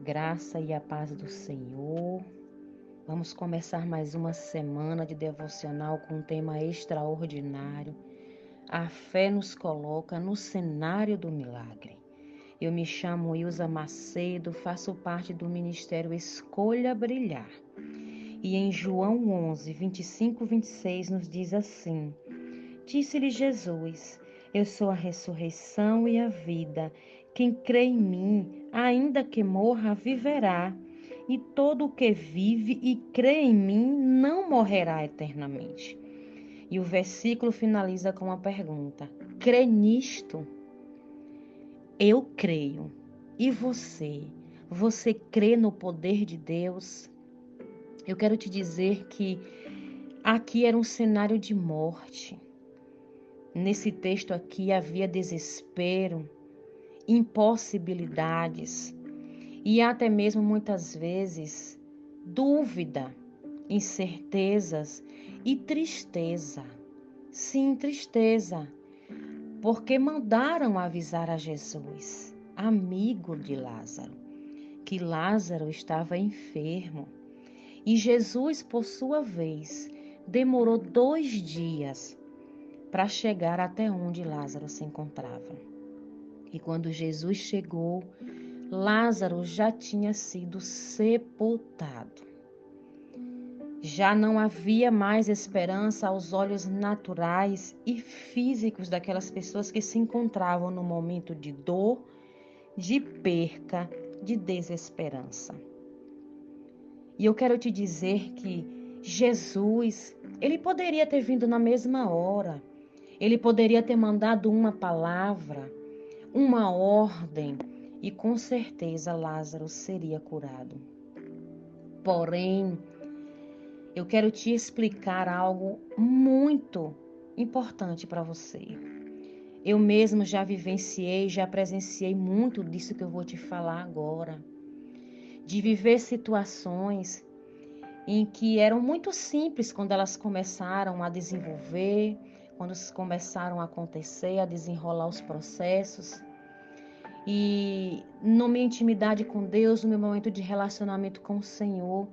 graça e a paz do Senhor. Vamos começar mais uma semana de devocional com um tema extraordinário. A fé nos coloca no cenário do milagre. Eu me chamo Ilza Macedo, faço parte do ministério Escolha Brilhar. E em João 11, 25, 26 nos diz assim: Disse-lhe Jesus: Eu sou a ressurreição e a vida. Quem crê em mim, ainda que morra, viverá. E todo o que vive e crê em mim não morrerá eternamente. E o versículo finaliza com uma pergunta: crê nisto? Eu creio. E você? Você crê no poder de Deus? Eu quero te dizer que aqui era um cenário de morte. Nesse texto aqui havia desespero, impossibilidades e até mesmo muitas vezes dúvida, incertezas e tristeza. Sim, tristeza, porque mandaram avisar a Jesus, amigo de Lázaro, que Lázaro estava enfermo. E Jesus, por sua vez, demorou dois dias para chegar até onde Lázaro se encontrava. E quando Jesus chegou, Lázaro já tinha sido sepultado. Já não havia mais esperança aos olhos naturais e físicos daquelas pessoas que se encontravam no momento de dor, de perca, de desesperança. E eu quero te dizer que Jesus, ele poderia ter vindo na mesma hora, ele poderia ter mandado uma palavra, uma ordem e com certeza Lázaro seria curado. Porém, eu quero te explicar algo muito importante para você. Eu mesmo já vivenciei, já presenciei muito disso que eu vou te falar agora. De viver situações em que eram muito simples quando elas começaram a desenvolver, quando começaram a acontecer, a desenrolar os processos. E na minha intimidade com Deus, no meu momento de relacionamento com o Senhor,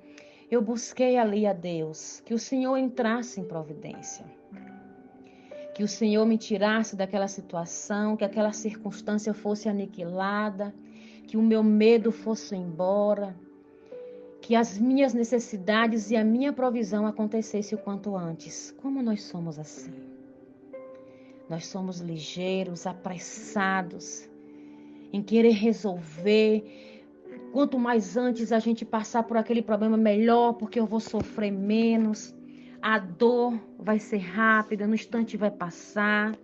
eu busquei ali a Deus, que o Senhor entrasse em providência. Que o Senhor me tirasse daquela situação, que aquela circunstância fosse aniquilada, que o meu medo fosse embora, que as minhas necessidades e a minha provisão acontecesse o quanto antes. Como nós somos assim? Nós somos ligeiros, apressados em querer resolver. Quanto mais antes a gente passar por aquele problema, melhor, porque eu vou sofrer menos. A dor vai ser rápida, no instante vai passar.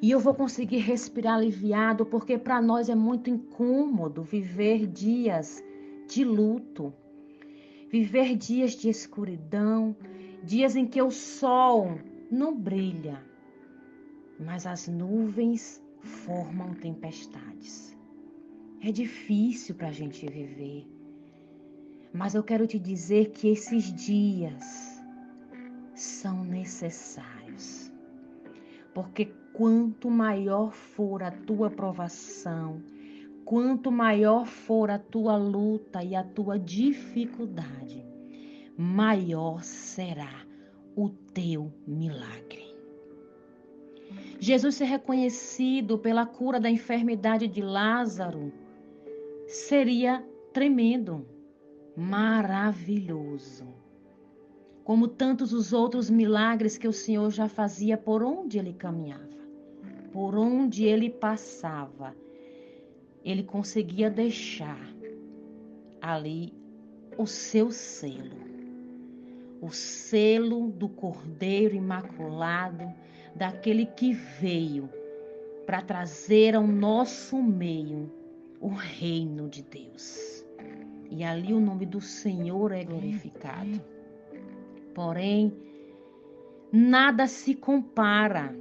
E eu vou conseguir respirar aliviado, porque para nós é muito incômodo viver dias de luto, viver dias de escuridão, dias em que o sol não brilha, mas as nuvens formam tempestades. É difícil para a gente viver, mas eu quero te dizer que esses dias são necessários, porque quanto maior for a tua provação, quanto maior for a tua luta e a tua dificuldade, maior será o teu milagre. Jesus ser reconhecido pela cura da enfermidade de Lázaro seria tremendo, maravilhoso. Como tantos os outros milagres que o Senhor já fazia por onde ele caminhava, por onde ele passava, ele conseguia deixar ali o seu selo o selo do Cordeiro Imaculado, daquele que veio para trazer ao nosso meio o reino de Deus. E ali o nome do Senhor é glorificado. Porém, nada se compara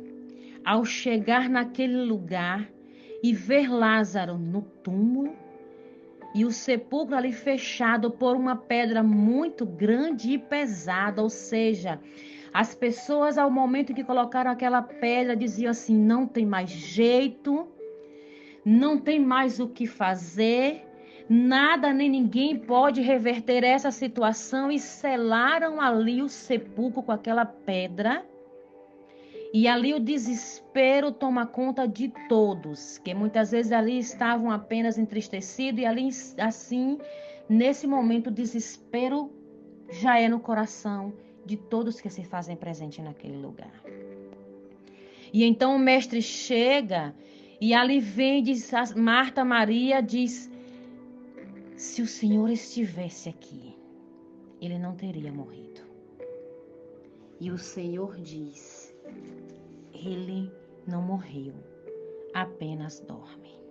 ao chegar naquele lugar e ver Lázaro no túmulo e o sepulcro ali fechado por uma pedra muito grande e pesada, ou seja, as pessoas ao momento que colocaram aquela pedra diziam assim: não tem mais jeito, não tem mais o que fazer, Nada nem ninguém pode reverter essa situação e selaram ali o sepulcro com aquela pedra. E ali o desespero toma conta de todos, que muitas vezes ali estavam apenas entristecidos e ali assim, nesse momento o desespero já é no coração de todos que se fazem presente naquele lugar. E então o mestre chega e ali vem diz Marta Maria diz se o Senhor estivesse aqui, ele não teria morrido. E o Senhor diz: Ele não morreu, apenas dorme.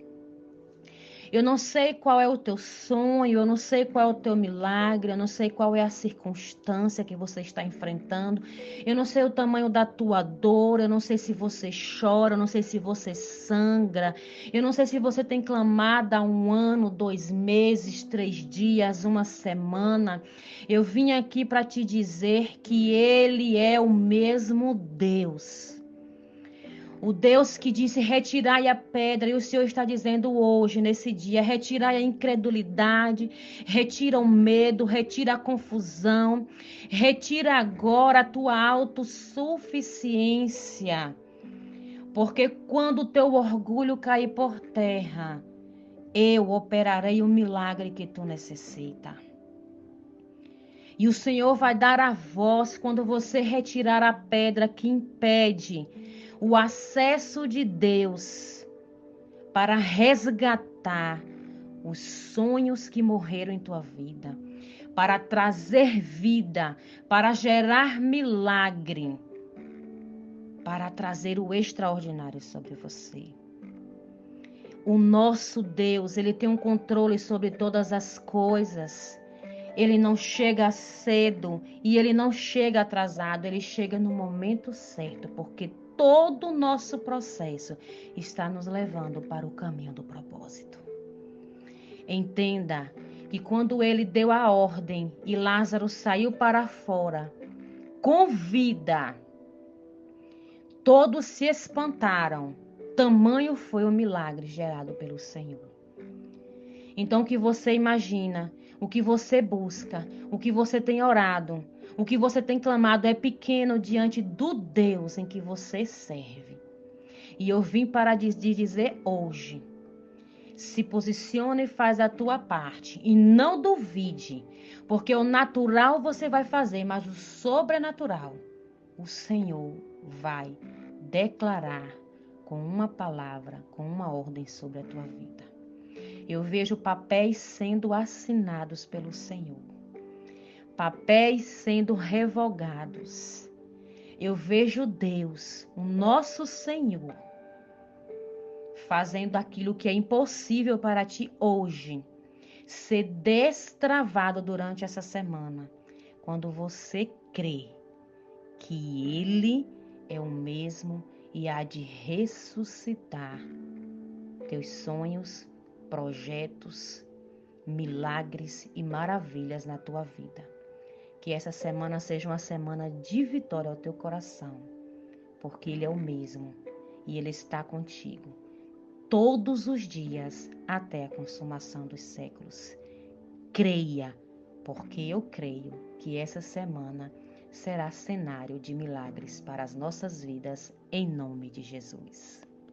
Eu não sei qual é o teu sonho, eu não sei qual é o teu milagre, eu não sei qual é a circunstância que você está enfrentando, eu não sei o tamanho da tua dor, eu não sei se você chora, eu não sei se você sangra, eu não sei se você tem clamado há um ano, dois meses, três dias, uma semana. Eu vim aqui para te dizer que Ele é o mesmo Deus o Deus que disse: retirai a pedra, e o Senhor está dizendo hoje, nesse dia: retirai a incredulidade, retira o medo, retira a confusão, retira agora a tua autossuficiência. Porque quando o teu orgulho cair por terra, eu operarei o milagre que tu necessita. E o Senhor vai dar a voz quando você retirar a pedra que impede o acesso de Deus para resgatar os sonhos que morreram em tua vida, para trazer vida, para gerar milagre, para trazer o extraordinário sobre você. O nosso Deus, ele tem um controle sobre todas as coisas. Ele não chega cedo e ele não chega atrasado, ele chega no momento certo, porque todo o nosso processo está nos levando para o caminho do propósito. Entenda que quando ele deu a ordem e Lázaro saiu para fora, com vida, todos se espantaram. Tamanho foi o milagre gerado pelo Senhor. Então, o que você imagina, o que você busca, o que você tem orado, o que você tem clamado é pequeno diante do Deus em que você serve. E eu vim para dizer hoje: se posicione e faz a tua parte. E não duvide, porque o natural você vai fazer, mas o sobrenatural o Senhor vai declarar com uma palavra, com uma ordem sobre a tua vida. Eu vejo papéis sendo assinados pelo Senhor papéis sendo revogados. Eu vejo Deus, o nosso Senhor, fazendo aquilo que é impossível para ti hoje, ser destravado durante essa semana, quando você crê que Ele é o mesmo e há de ressuscitar teus sonhos, projetos, milagres e maravilhas na tua vida. Que essa semana seja uma semana de vitória ao teu coração, porque Ele é o mesmo e Ele está contigo todos os dias até a consumação dos séculos. Creia, porque eu creio que essa semana será cenário de milagres para as nossas vidas, em nome de Jesus.